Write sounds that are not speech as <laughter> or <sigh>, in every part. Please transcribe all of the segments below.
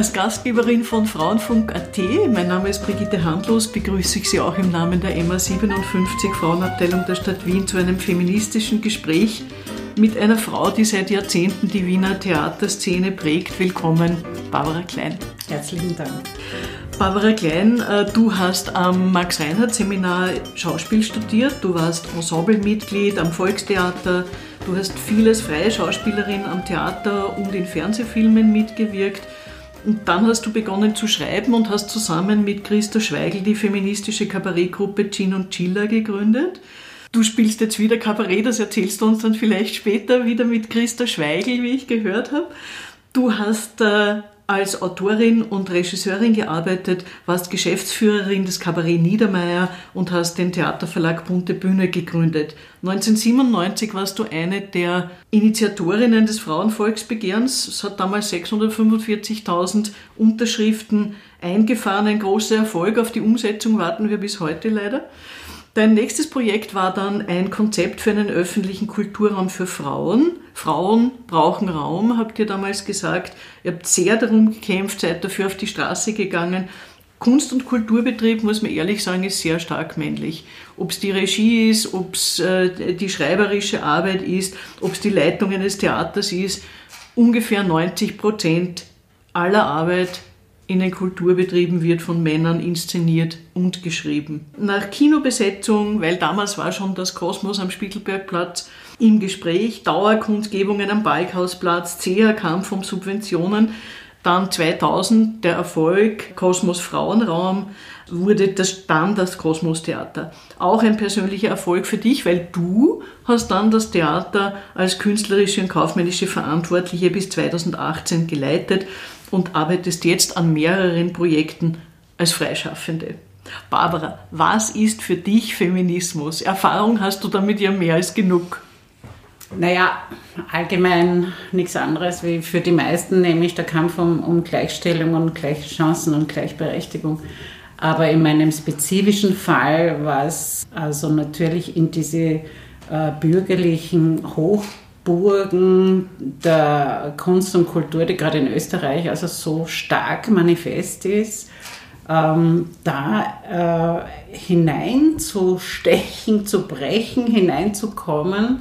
Als Gastgeberin von Frauenfunk.at, mein Name ist Brigitte Handlos, begrüße ich Sie auch im Namen der MA 57 Frauenabteilung der Stadt Wien zu einem feministischen Gespräch mit einer Frau, die seit Jahrzehnten die Wiener Theaterszene prägt. Willkommen, Barbara Klein. Herzlichen Dank. Barbara Klein, äh, du hast am Max-Reinhardt-Seminar Schauspiel studiert, du warst Ensemblemitglied am Volkstheater, du hast vieles freie Schauspielerin am Theater und in Fernsehfilmen mitgewirkt. Und dann hast du begonnen zu schreiben und hast zusammen mit Christa Schweigel die feministische Kabarettgruppe Gin und Chilla gegründet. Du spielst jetzt wieder Kabarett, das erzählst du uns dann vielleicht später wieder mit Christa Schweigel, wie ich gehört habe. Du hast äh, als Autorin und Regisseurin gearbeitet, warst Geschäftsführerin des Kabarett Niedermeyer und hast den Theaterverlag Bunte Bühne gegründet. 1997 warst du eine der Initiatorinnen des Frauenvolksbegehrens. Es hat damals 645.000 Unterschriften eingefahren. Ein großer Erfolg. Auf die Umsetzung warten wir bis heute leider. Dein nächstes Projekt war dann ein Konzept für einen öffentlichen Kulturraum für Frauen. Frauen brauchen Raum, habt ihr damals gesagt. Ihr habt sehr darum gekämpft, seid dafür auf die Straße gegangen. Kunst- und Kulturbetrieb, muss man ehrlich sagen, ist sehr stark männlich. Ob es die Regie ist, ob es äh, die schreiberische Arbeit ist, ob es die Leitung eines Theaters ist, ungefähr 90 Prozent aller Arbeit in den Kulturbetrieben wird von Männern inszeniert und geschrieben. Nach Kinobesetzung, weil damals war schon das Kosmos am Spiegelbergplatz im Gespräch, Dauerkundgebungen am Balkhausplatz, zäher Kampf um Subventionen, dann 2000 der Erfolg Kosmos Frauenraum wurde das dann das Kosmos Theater. Auch ein persönlicher Erfolg für dich, weil du hast dann das Theater als künstlerische und kaufmännische Verantwortliche bis 2018 geleitet und arbeitest jetzt an mehreren Projekten als Freischaffende. Barbara, was ist für dich Feminismus? Erfahrung hast du damit ja mehr als genug. Naja, allgemein nichts anderes wie für die meisten, nämlich der Kampf um, um Gleichstellung und gleiche Chancen und Gleichberechtigung. Aber in meinem spezifischen Fall war es also natürlich in diese äh, bürgerlichen Hoch Burgen der Kunst und Kultur, die gerade in Österreich also so stark manifest ist, ähm, da äh, hineinzustechen, zu brechen, hineinzukommen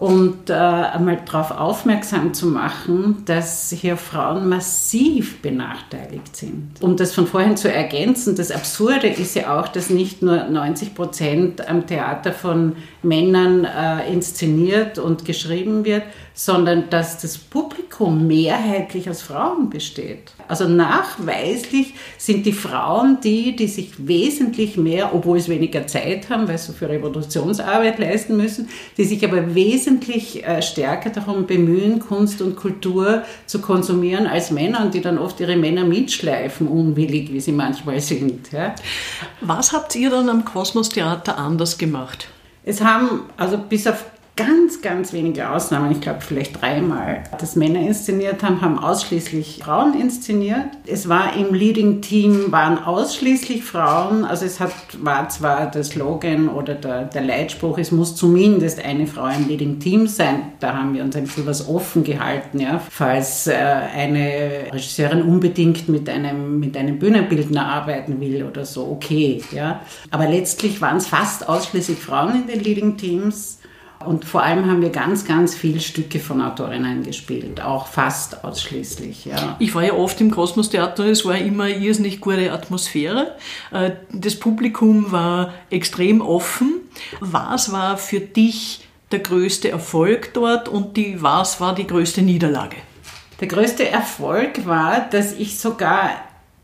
und äh, einmal darauf aufmerksam zu machen, dass hier Frauen massiv benachteiligt sind. Um das von vorhin zu ergänzen, das Absurde ist ja auch, dass nicht nur 90 Prozent am Theater von Männern äh, inszeniert und geschrieben wird, sondern dass das Publikum mehrheitlich aus Frauen besteht. Also nachweislich sind die Frauen die, die sich wesentlich mehr, obwohl sie weniger Zeit haben, weil sie so viel Revolutionsarbeit leisten müssen, die sich aber wesentlich äh, stärker darum bemühen, Kunst und Kultur zu konsumieren als Männer und die dann oft ihre Männer mitschleifen, unwillig, wie sie manchmal sind. Ja. Was habt ihr dann am Kosmos Theater anders gemacht? Es haben, also bis auf ganz, ganz wenige Ausnahmen, ich glaube vielleicht dreimal, dass Männer inszeniert haben, haben ausschließlich Frauen inszeniert. Es war im Leading Team, waren ausschließlich Frauen. Also es hat, war zwar der Slogan oder der, der Leitspruch, es muss zumindest eine Frau im Leading Team sein. Da haben wir uns ein bisschen was offen gehalten, ja. Falls äh, eine Regisseurin unbedingt mit einem, mit einem Bühnenbildner arbeiten will oder so, okay, ja. Aber letztlich waren es fast ausschließlich Frauen in den Leading Teams. Und vor allem haben wir ganz, ganz viele Stücke von Autorinnen gespielt, auch fast ausschließlich. Ja. Ich war ja oft im Kosmos Theater, es war immer irrsinnig gute Atmosphäre. Äh, das Publikum war extrem offen. Was war für dich der größte Erfolg dort und die, was war die größte Niederlage? Der größte Erfolg war, dass ich sogar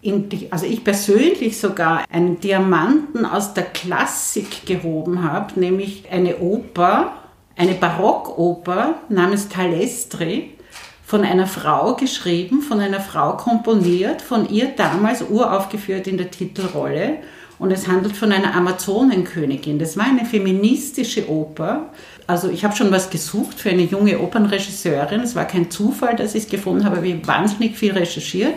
die, also ich persönlich sogar einen Diamanten aus der Klassik gehoben habe, nämlich eine Oper eine Barockoper namens Talestri von einer Frau geschrieben, von einer Frau komponiert, von ihr damals uraufgeführt in der Titelrolle. und es handelt von einer Amazonenkönigin. Das war eine feministische Oper. Also ich habe schon was gesucht für eine junge Opernregisseurin. Es war kein Zufall, dass ich es gefunden habe, ich habe wahnsinnig viel recherchiert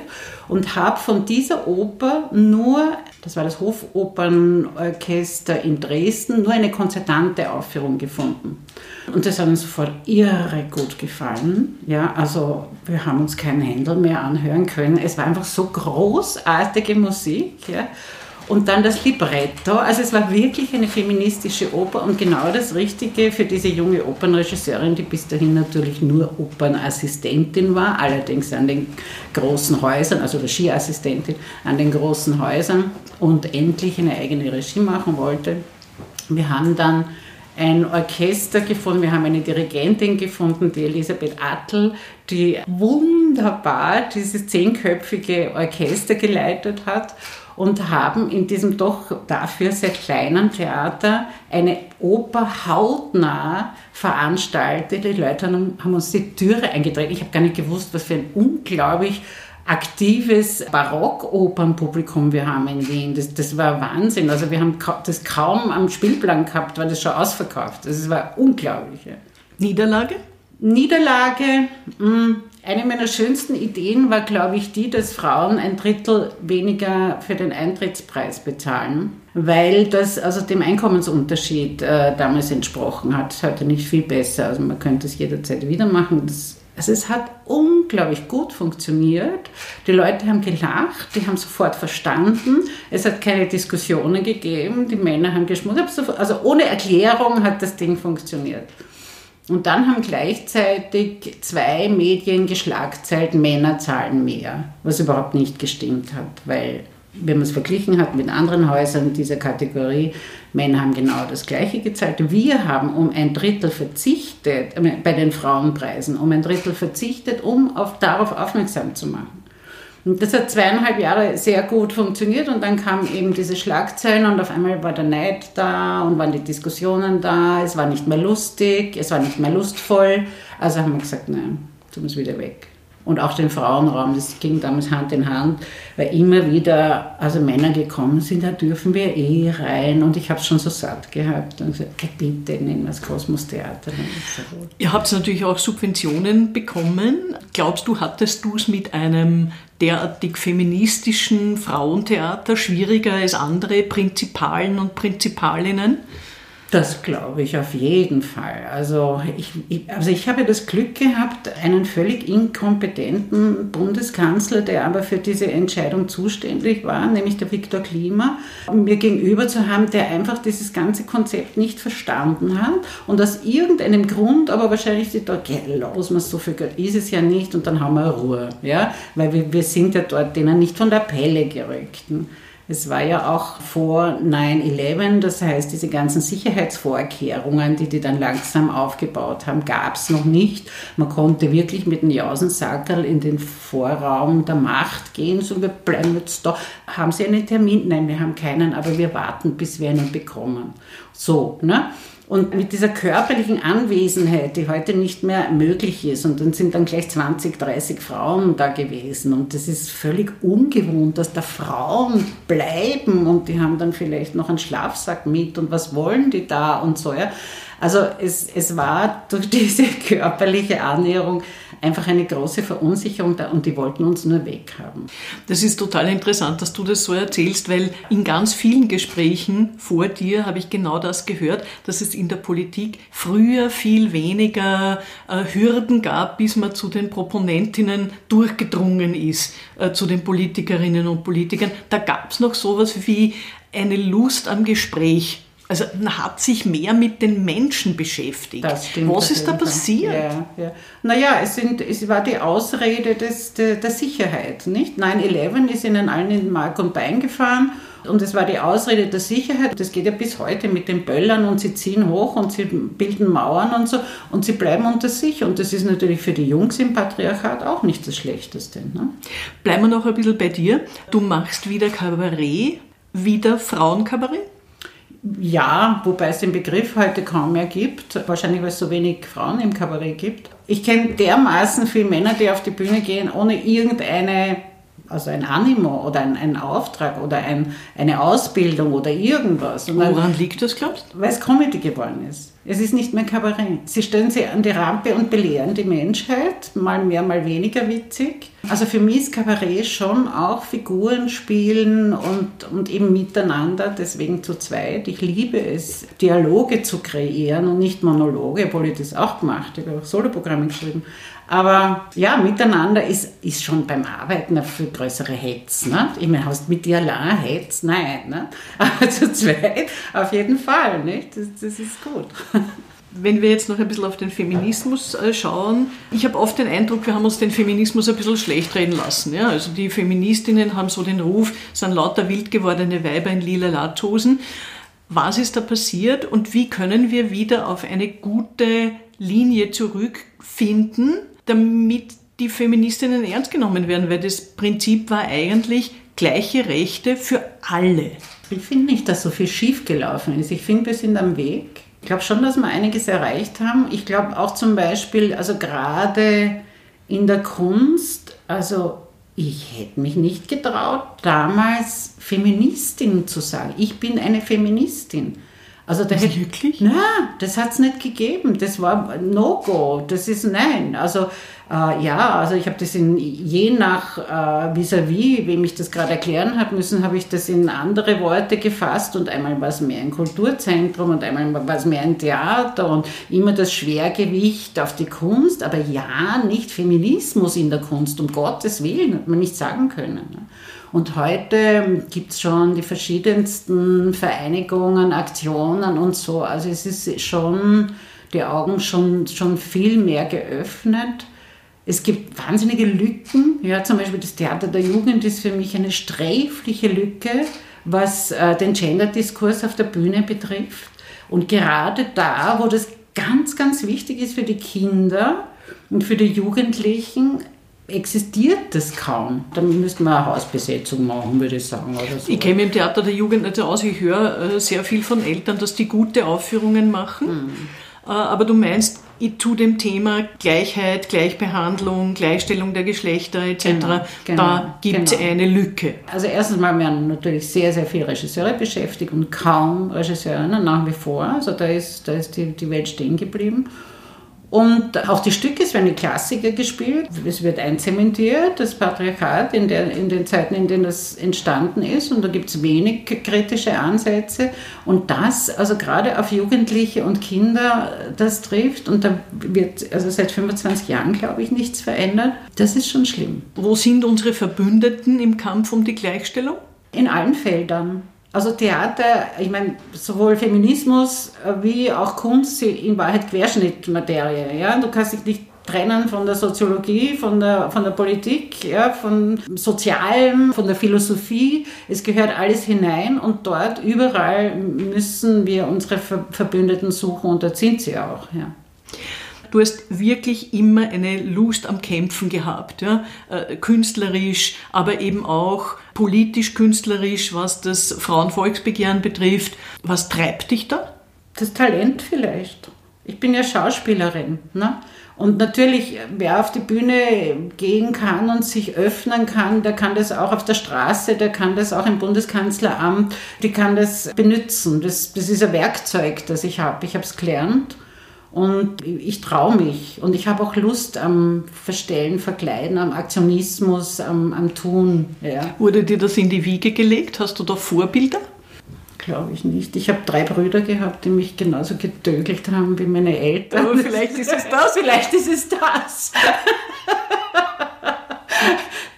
und habe von dieser Oper nur, das war das Hofopernorchester in Dresden, nur eine konzertante Aufführung gefunden. Und das hat uns sofort irre gut gefallen. Ja, also wir haben uns keinen Händel mehr anhören können. Es war einfach so großartige Musik. Ja. Und dann das Libretto. Also es war wirklich eine feministische Oper und genau das Richtige für diese junge Opernregisseurin, die bis dahin natürlich nur Opernassistentin war, allerdings an den großen Häusern, also Regieassistentin an den großen Häusern und endlich eine eigene Regie machen wollte. Wir haben dann ein Orchester gefunden, wir haben eine Dirigentin gefunden, die Elisabeth Attel, die wunderbar dieses zehnköpfige Orchester geleitet hat und haben in diesem doch dafür sehr kleinen Theater eine Oper hautnah veranstaltet. Die Leute haben uns die Türe eingetreten. Ich habe gar nicht gewusst, was für ein unglaublich aktives Barockopernpublikum wir haben in Wien. Das, das war Wahnsinn. Also wir haben das kaum am Spielplan gehabt, weil das schon ausverkauft. Das war unglaublich. Niederlage? Niederlage, hm, eine meiner schönsten Ideen war, glaube ich, die, dass Frauen ein Drittel weniger für den Eintrittspreis bezahlen, weil das also dem Einkommensunterschied äh, damals entsprochen hat. Das heute nicht viel besser. Also man könnte es jederzeit wieder machen. Das, also es hat unglaublich gut funktioniert. Die Leute haben gelacht, die haben sofort verstanden. Es hat keine Diskussionen gegeben. Die Männer haben geschmutzt. Also ohne Erklärung hat das Ding funktioniert. Und dann haben gleichzeitig zwei Medien geschlagzeilt, Männer zahlen mehr, was überhaupt nicht gestimmt hat, weil wenn man es verglichen hat mit anderen Häusern dieser Kategorie, Männer haben genau das Gleiche gezahlt. Wir haben um ein Drittel verzichtet, äh, bei den Frauenpreisen, um ein Drittel verzichtet, um auf, darauf aufmerksam zu machen. Und das hat zweieinhalb Jahre sehr gut funktioniert und dann kamen eben diese Schlagzeilen und auf einmal war der Neid da und waren die Diskussionen da. Es war nicht mehr lustig, es war nicht mehr lustvoll. Also haben wir gesagt, nein, tun es wieder weg und auch den Frauenraum. Das ging damals Hand in Hand, weil immer wieder also Männer gekommen sind, da dürfen wir eh rein. Und ich habe es schon so satt gehabt und gesagt, bitte nehmen wir das Kosmos-Theater. Ihr habt natürlich auch Subventionen bekommen. Glaubst du, hattest du es mit einem derartig feministischen Frauentheater schwieriger als andere Prinzipalen und Prinzipalinnen? Das glaube ich auf jeden Fall. Also ich, ich, also ich habe das Glück gehabt, einen völlig inkompetenten Bundeskanzler, der aber für diese Entscheidung zuständig war, nämlich der Viktor Klima, mir gegenüber zu haben, der einfach dieses ganze Konzept nicht verstanden hat und aus irgendeinem Grund, aber wahrscheinlich die dort, los, man so viel Geld ist es ja nicht und dann haben wir Ruhe, ja, weil wir, wir sind ja dort denen nicht von der Pelle gerückt. Es war ja auch vor 9-11, das heißt, diese ganzen Sicherheitsvorkehrungen, die die dann langsam aufgebaut haben, gab es noch nicht. Man konnte wirklich mit dem Jausensackerl in den Vorraum der Macht gehen, so wir bleiben jetzt da. Haben Sie einen Termin? Nein, wir haben keinen, aber wir warten, bis wir einen bekommen. So, ne? Und mit dieser körperlichen Anwesenheit, die heute nicht mehr möglich ist, und dann sind dann gleich 20, 30 Frauen da gewesen. Und das ist völlig ungewohnt, dass da Frauen bleiben und die haben dann vielleicht noch einen Schlafsack mit und was wollen die da und so. Ja. Also es, es war durch <laughs> diese körperliche Annäherung einfach eine große Verunsicherung da und die wollten uns nur weghaben. Das ist total interessant, dass du das so erzählst, weil in ganz vielen Gesprächen vor dir habe ich genau das gehört, dass es in der Politik früher viel weniger äh, Hürden gab, bis man zu den Proponentinnen durchgedrungen ist, äh, zu den Politikerinnen und Politikern. Da gab es noch sowas wie eine Lust am Gespräch also man hat sich mehr mit den Menschen beschäftigt. Stimmt, Was ist da passiert? Ja, ja. Naja, es, sind, es war die Ausrede des, der, der Sicherheit. 9-11 ist ihnen allen in Mark und Bein gefahren und es war die Ausrede der Sicherheit. Das geht ja bis heute mit den Böllern und sie ziehen hoch und sie bilden Mauern und so und sie bleiben unter sich. Und das ist natürlich für die Jungs im Patriarchat auch nicht das Schlechteste. Ne? Bleiben wir noch ein bisschen bei dir. Du machst wieder Kabarett, wieder Frauenkabarett? Ja, wobei es den Begriff heute kaum mehr gibt. Wahrscheinlich, weil es so wenig Frauen im Kabarett gibt. Ich kenne dermaßen viele Männer, die auf die Bühne gehen, ohne irgendeine also ein Animo oder ein, ein Auftrag oder ein, eine Ausbildung oder irgendwas. Und Woran liegt das, glaubst du? Weil es Comedy geworden ist. Es ist nicht mehr Kabarett. Sie stellen sie an die Rampe und belehren die Menschheit, mal mehr, mal weniger witzig. Also für mich ist Kabarett schon auch Figuren spielen und, und eben miteinander, deswegen zu zweit. Ich liebe es, Dialoge zu kreieren und nicht Monologe, obwohl ich das auch gemacht habe. Ich habe auch Soloprogramme geschrieben. Aber ja, miteinander ist, ist schon beim Arbeiten eine viel größere Hetz. Ne? Ich meine, hast mit dir allein Hetz? Nein. Ne? <laughs> Aber zu zweit auf jeden Fall. Nicht? Das, das ist gut. Wenn wir jetzt noch ein bisschen auf den Feminismus äh, schauen, ich habe oft den Eindruck, wir haben uns den Feminismus ein bisschen schlecht reden lassen. Ja? Also die Feministinnen haben so den Ruf, sind lauter wild gewordene Weiber in lila Latzhosen. Was ist da passiert und wie können wir wieder auf eine gute Linie zurückfinden, damit die Feministinnen ernst genommen werden, weil das Prinzip war eigentlich gleiche Rechte für alle. Ich finde nicht, dass so viel schiefgelaufen ist. Ich finde, wir sind am Weg. Ich glaube schon, dass wir einiges erreicht haben. Ich glaube auch zum Beispiel, also gerade in der Kunst, also ich hätte mich nicht getraut, damals Feministin zu sagen. Ich bin eine Feministin. Also da hätte, wirklich? Nein, das hat es nicht gegeben. Das war No-Go. Das ist nein. Also äh, ja, also ich habe das in, je nach äh, vis-à-vis, wem ich das gerade erklären habe müssen, habe ich das in andere Worte gefasst und einmal war es mehr ein Kulturzentrum und einmal war es mehr ein Theater und immer das Schwergewicht auf die Kunst, aber ja, nicht Feminismus in der Kunst, um Gottes Willen, hat man nicht sagen können. Und heute gibt es schon die verschiedensten Vereinigungen, Aktionen und so. Also es ist schon die Augen schon, schon viel mehr geöffnet. Es gibt wahnsinnige Lücken. Ja, zum Beispiel das Theater der Jugend ist für mich eine sträfliche Lücke, was äh, den Gender-Diskurs auf der Bühne betrifft. Und gerade da, wo das ganz, ganz wichtig ist für die Kinder und für die Jugendlichen, existiert das kaum. Dann müsste man eine Hausbesetzung machen, würde ich sagen. So. Ich kenne mich im Theater der Jugend nicht aus. Ich höre äh, sehr viel von Eltern, dass die gute Aufführungen machen. Mhm. Aber du meinst, ich tue dem Thema Gleichheit, Gleichbehandlung, Gleichstellung der Geschlechter etc., genau, genau, da gibt es genau. eine Lücke. Also erstens mal werden natürlich sehr, sehr viele Regisseure beschäftigt und kaum Regisseure nach wie vor. Also da ist, da ist die, die Welt stehen geblieben. Und auch die Stücke, es werden die Klassiker gespielt, es wird einzementiert, das Patriarchat in, der, in den Zeiten, in denen das entstanden ist. Und da gibt es wenig kritische Ansätze. Und das, also gerade auf Jugendliche und Kinder, das trifft. Und da wird also seit 25 Jahren, glaube ich, nichts verändert. Das ist schon schlimm. Wo sind unsere Verbündeten im Kampf um die Gleichstellung? In allen Feldern. Also Theater, ich meine, sowohl Feminismus wie auch Kunst sind in Wahrheit Querschnittmaterie. Ja? Du kannst dich nicht trennen von der Soziologie, von der, von der Politik, ja, von Sozialem, von der Philosophie. Es gehört alles hinein und dort überall müssen wir unsere Verbündeten suchen und dort sind sie auch. Ja. Du hast wirklich immer eine Lust am Kämpfen gehabt, ja? Äh, künstlerisch, aber eben auch politisch künstlerisch, was das Frauenvolksbegehren betrifft. Was treibt dich da? Das Talent vielleicht. Ich bin ja Schauspielerin. Ne? Und natürlich, wer auf die Bühne gehen kann und sich öffnen kann, der kann das auch auf der Straße, der kann das auch im Bundeskanzleramt, die kann das benutzen. Das, das ist ein Werkzeug, das ich habe. Ich habe es gelernt. Und ich traue mich und ich habe auch Lust am Verstellen, Verkleiden, am Aktionismus, am, am Tun. Ja. Wurde dir das in die Wiege gelegt? Hast du da Vorbilder? Glaube ich nicht. Ich habe drei Brüder gehabt, die mich genauso getögelt haben wie meine Eltern. Aber vielleicht ist es das. <laughs> vielleicht ist es das. <laughs>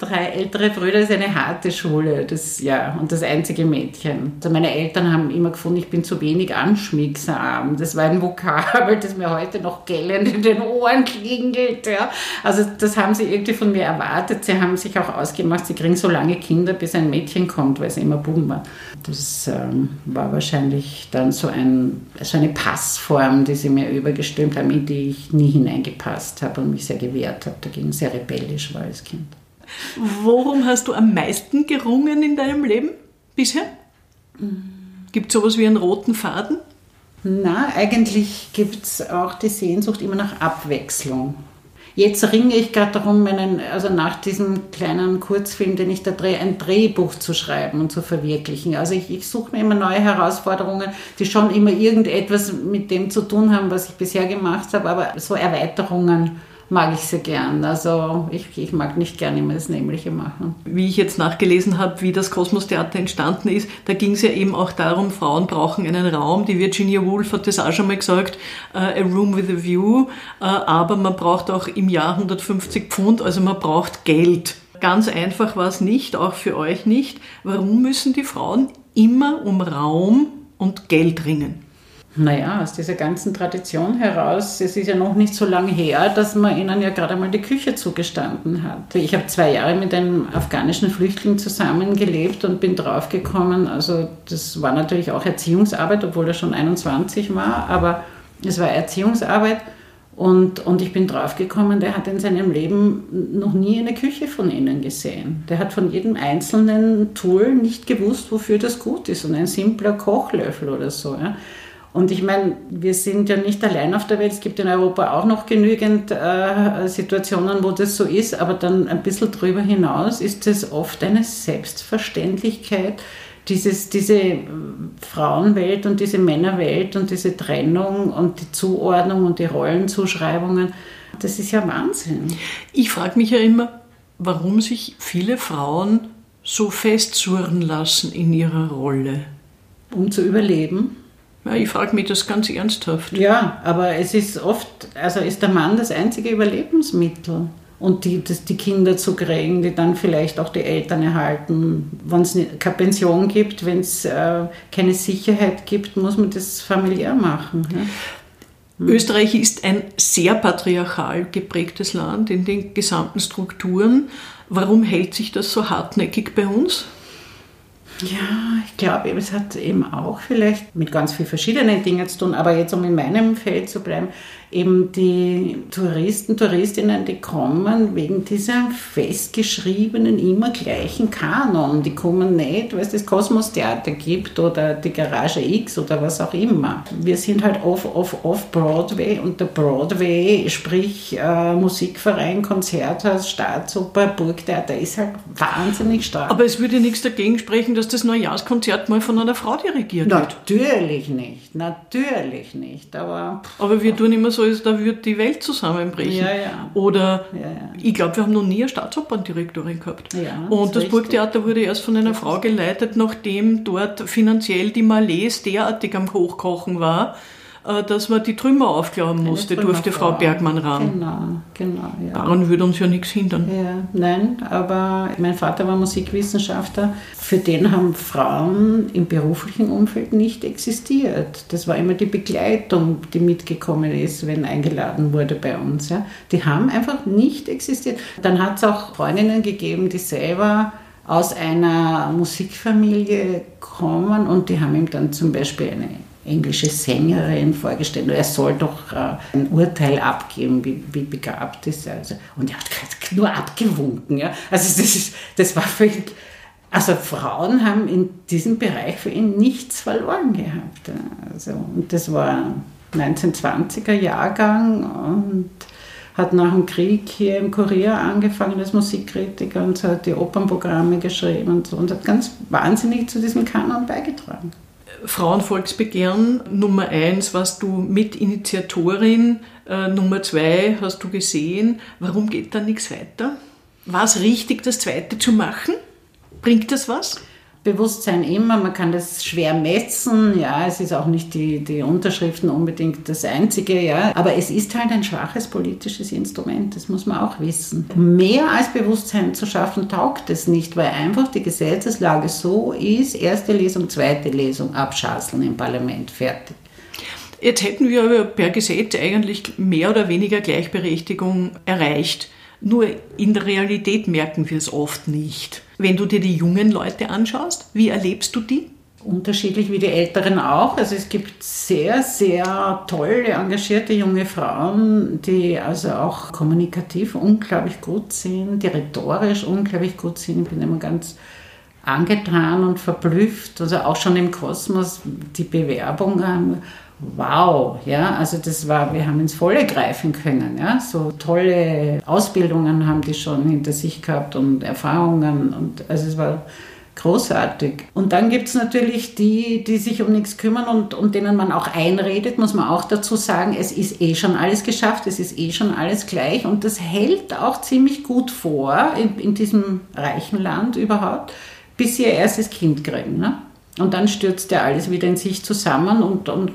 drei ältere Brüder ist eine harte Schule. Das, ja, und das einzige Mädchen. Also meine Eltern haben immer gefunden, ich bin zu wenig anschmiegsam. Das war ein Vokabel, das mir heute noch gellend in den Ohren klingelt. Ja. Also das haben sie irgendwie von mir erwartet. Sie haben sich auch ausgemacht, sie kriegen so lange Kinder, bis ein Mädchen kommt, weil sie immer Buben war. Das ähm, war wahrscheinlich dann so, ein, so eine Passform, die sie mir übergestülpt haben, in die ich nie hineingepasst habe und mich sehr gewehrt habe dagegen, sehr rebellisch war als Kind. Worum hast du am meisten gerungen in deinem Leben bisher? Gibt es sowas wie einen roten Faden? Na, eigentlich gibt es auch die Sehnsucht immer nach Abwechslung. Jetzt ringe ich gerade darum, meinen, also nach diesem kleinen Kurzfilm, den ich da drehe, ein Drehbuch zu schreiben und zu verwirklichen. Also ich, ich suche mir immer neue Herausforderungen, die schon immer irgendetwas mit dem zu tun haben, was ich bisher gemacht habe, aber so Erweiterungen mag ich sehr gern. Also ich, ich mag nicht gerne immer das Nämliche machen. Wie ich jetzt nachgelesen habe, wie das Kosmos-Theater entstanden ist, da ging es ja eben auch darum, Frauen brauchen einen Raum. Die Virginia Woolf hat das auch schon mal gesagt, uh, a room with a view. Uh, aber man braucht auch im Jahr 150 Pfund, also man braucht Geld. Ganz einfach war es nicht, auch für euch nicht. Warum müssen die Frauen immer um Raum und Geld ringen? Naja, aus dieser ganzen Tradition heraus, es ist ja noch nicht so lange her, dass man ihnen ja gerade mal die Küche zugestanden hat. Ich habe zwei Jahre mit einem afghanischen Flüchtling zusammengelebt und bin draufgekommen, also das war natürlich auch Erziehungsarbeit, obwohl er schon 21 war, aber es war Erziehungsarbeit und, und ich bin draufgekommen, der hat in seinem Leben noch nie eine Küche von ihnen gesehen. Der hat von jedem einzelnen Tool nicht gewusst, wofür das gut ist und ein simpler Kochlöffel oder so. Ja. Und ich meine, wir sind ja nicht allein auf der Welt. Es gibt in Europa auch noch genügend äh, Situationen, wo das so ist. Aber dann ein bisschen drüber hinaus ist es oft eine Selbstverständlichkeit, dieses, diese äh, Frauenwelt und diese Männerwelt und diese Trennung und die Zuordnung und die Rollenzuschreibungen. Das ist ja Wahnsinn. Ich frage mich ja immer, warum sich viele Frauen so festzurren lassen in ihrer Rolle. Um zu überleben. Ja, ich frage mich das ganz ernsthaft. Ja, aber es ist oft, also ist der Mann das einzige Überlebensmittel. Und die, das, die Kinder zu kriegen, die dann vielleicht auch die Eltern erhalten. Wenn es keine Pension gibt, wenn es äh, keine Sicherheit gibt, muss man das familiär machen. Hm. Österreich ist ein sehr patriarchal geprägtes Land in den gesamten Strukturen. Warum hält sich das so hartnäckig bei uns? Ja, ich glaube, es hat eben auch vielleicht mit ganz vielen verschiedenen Dingen zu tun, aber jetzt um in meinem Feld zu bleiben, eben die Touristen, Touristinnen, die kommen wegen dieser festgeschriebenen, immer gleichen Kanon. Die kommen nicht, weil es das Kosmos-Theater gibt oder die Garage X oder was auch immer. Wir sind halt off, off, off Broadway und der Broadway, sprich äh, Musikverein, Konzerthaus, Staatsoper, Burgtheater, ist halt wahnsinnig stark. Aber es würde nichts dagegen sprechen, dass das Neujahrskonzert mal von einer Frau dirigiert wird. Natürlich nicht, natürlich nicht. Aber, aber wir tun immer so, als da wird die Welt zusammenbrechen. Ja, ja. Oder ich glaube, wir haben noch nie eine Staatsoperndirektorin gehabt. Und ist das richtig. Burgtheater wurde erst von einer Frau geleitet, nachdem dort finanziell die Malaise derartig am Hochkochen war, dass man die Trümmer aufklauen musste, durfte Frau. Bergmann ran. Genau, genau, ja. Daran würde uns ja nichts hindern. Ja, nein, aber mein Vater war Musikwissenschaftler. Für den haben Frauen im beruflichen Umfeld nicht existiert. Das war immer die Begleitung, die mitgekommen ist, wenn eingeladen wurde bei uns. Ja. Die haben einfach nicht existiert. Dann hat es auch Freundinnen gegeben, die selber aus einer Musikfamilie kommen und die haben ihm dann zum Beispiel eine englische Sängerin vorgestellt. Er soll doch äh, ein Urteil abgeben, wie, wie begabt ist er. Also, und er hat nur abgewunken. Ja? Also das, ist, das war völlig... Also Frauen haben in diesem Bereich für ihn nichts verloren gehabt. Also, und das war 1920er Jahrgang und hat nach dem Krieg hier im Kurier angefangen als Musikkritiker und hat die Opernprogramme geschrieben und so und hat ganz wahnsinnig zu diesem Kanon beigetragen. Frauenvolksbegehren Nummer eins warst du Mitinitiatorin, äh, Nummer zwei hast du gesehen. Warum geht da nichts weiter? War es richtig, das zweite zu machen? Bringt das was? Bewusstsein immer, man kann das schwer messen, ja, es ist auch nicht die, die Unterschriften unbedingt das Einzige, ja, aber es ist halt ein schwaches politisches Instrument, das muss man auch wissen. Mehr als Bewusstsein zu schaffen, taugt es nicht, weil einfach die Gesetzeslage so ist, erste Lesung, zweite Lesung, abschasseln im Parlament, fertig. Jetzt hätten wir aber per Gesetz eigentlich mehr oder weniger Gleichberechtigung erreicht. Nur in der Realität merken wir es oft nicht. Wenn du dir die jungen Leute anschaust, wie erlebst du die? Unterschiedlich wie die Älteren auch. Also es gibt sehr, sehr tolle, engagierte junge Frauen, die also auch kommunikativ unglaublich gut sind, die rhetorisch unglaublich gut sind. Ich bin immer ganz angetan und verblüfft. Also auch schon im Kosmos die Bewerbungen wow, ja, also das war, wir haben ins Volle greifen können, ja, so tolle Ausbildungen haben die schon hinter sich gehabt und Erfahrungen und also es war großartig. Und dann gibt es natürlich die, die sich um nichts kümmern und, und denen man auch einredet, muss man auch dazu sagen, es ist eh schon alles geschafft, es ist eh schon alles gleich und das hält auch ziemlich gut vor in, in diesem reichen Land überhaupt, bis sie ihr erstes Kind kriegen. Ne? Und dann stürzt er alles wieder in sich zusammen und, und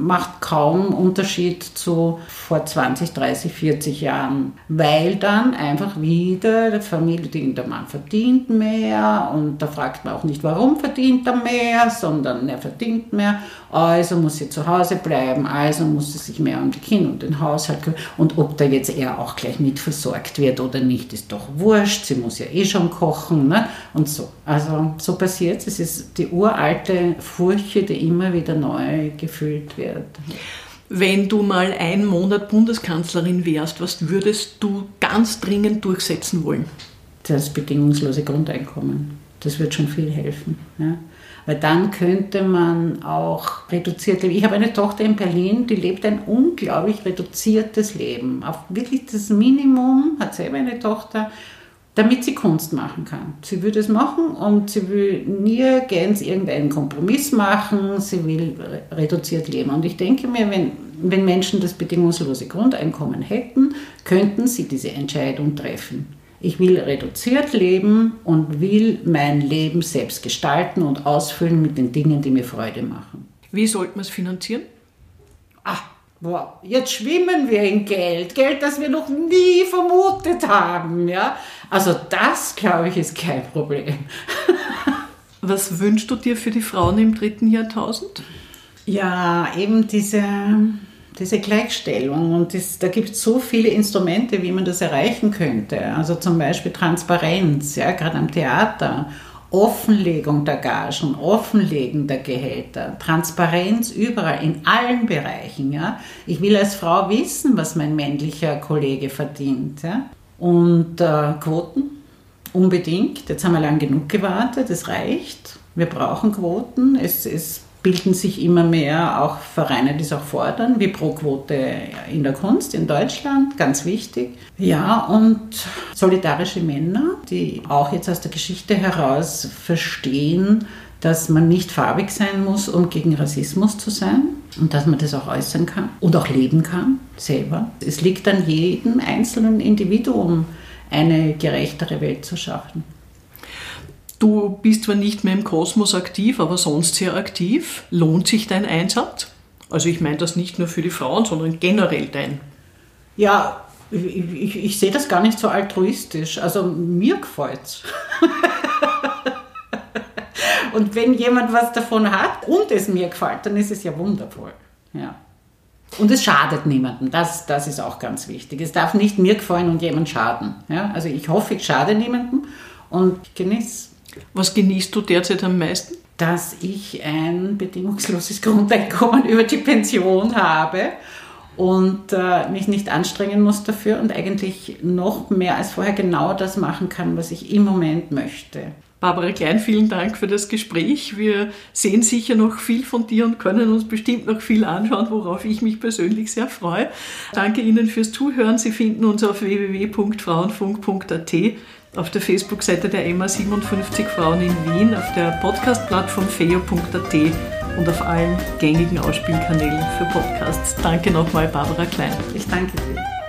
macht kaum Unterschied zu vor 20, 30, 40 Jahren. Weil dann einfach wieder der Familie, der Mann verdient mehr und da fragt man auch nicht, warum verdient er mehr, sondern er verdient mehr, also muss er zu Hause bleiben, also muss er sich mehr um die Kinder und den Haushalt kümmern. Und ob da jetzt er auch gleich mitversorgt wird oder nicht, ist doch wurscht, sie muss ja eh schon kochen ne? und so. Also so passiert es, es ist die Ur alte Furche, die immer wieder neu gefüllt wird. Wenn du mal einen Monat Bundeskanzlerin wärst, was würdest du ganz dringend durchsetzen wollen? Das bedingungslose Grundeinkommen. Das wird schon viel helfen. Ja. Weil dann könnte man auch reduziert leben. Ich habe eine Tochter in Berlin, die lebt ein unglaublich reduziertes Leben. Auf wirklich das Minimum, hat selber eine Tochter, damit sie Kunst machen kann. Sie will das machen und sie will nirgends irgendeinen Kompromiss machen, sie will reduziert leben. Und ich denke mir, wenn, wenn Menschen das bedingungslose Grundeinkommen hätten, könnten sie diese Entscheidung treffen. Ich will reduziert leben und will mein Leben selbst gestalten und ausfüllen mit den Dingen, die mir Freude machen. Wie sollte man es finanzieren? Ach, Wow, jetzt schwimmen wir in Geld, Geld, das wir noch nie vermutet haben, ja. Also das, glaube ich, ist kein Problem. <laughs> Was wünschst du dir für die Frauen im dritten Jahrtausend? Ja, eben diese, diese Gleichstellung. Und das, da gibt es so viele Instrumente, wie man das erreichen könnte. Also zum Beispiel Transparenz, ja, gerade am Theater Offenlegung der Gagen, Offenlegen der Gehälter, Transparenz überall, in allen Bereichen. Ja? Ich will als Frau wissen, was mein männlicher Kollege verdient. Ja? Und äh, Quoten, unbedingt. Jetzt haben wir lang genug gewartet, es reicht. Wir brauchen Quoten. Es, es bilden sich immer mehr auch Vereine, die es auch fordern, wie Pro-Quote in der Kunst in Deutschland, ganz wichtig. Ja, und solidarische Männer, die auch jetzt aus der Geschichte heraus verstehen, dass man nicht farbig sein muss, um gegen Rassismus zu sein und dass man das auch äußern kann und auch leben kann selber. Es liegt an jedem einzelnen Individuum, eine gerechtere Welt zu schaffen. Du bist zwar nicht mehr im Kosmos aktiv, aber sonst sehr aktiv. Lohnt sich dein Einsatz? Also ich meine das nicht nur für die Frauen, sondern generell dein. Ja, ich, ich, ich sehe das gar nicht so altruistisch. Also mir gefällt's. <laughs> und wenn jemand was davon hat und es mir gefällt, dann ist es ja wundervoll. Ja. Und es schadet niemandem. Das, das ist auch ganz wichtig. Es darf nicht mir gefallen und jemand schaden. Ja? Also ich hoffe, ich schade niemandem und genieße was genießt du derzeit am meisten? Dass ich ein bedingungsloses <laughs> Grundeinkommen über die Pension habe und äh, mich nicht anstrengen muss dafür und eigentlich noch mehr als vorher genau das machen kann, was ich im Moment möchte. Barbara Klein, vielen Dank für das Gespräch. Wir sehen sicher noch viel von dir und können uns bestimmt noch viel anschauen, worauf ich mich persönlich sehr freue. Danke Ihnen fürs Zuhören. Sie finden uns auf www.frauenfunk.at auf der Facebook-Seite der MA 57 Frauen in Wien, auf der Podcast-Plattform feo.at und auf allen gängigen Ausspielkanälen für Podcasts. Danke nochmal, Barbara Klein. Ich danke dir.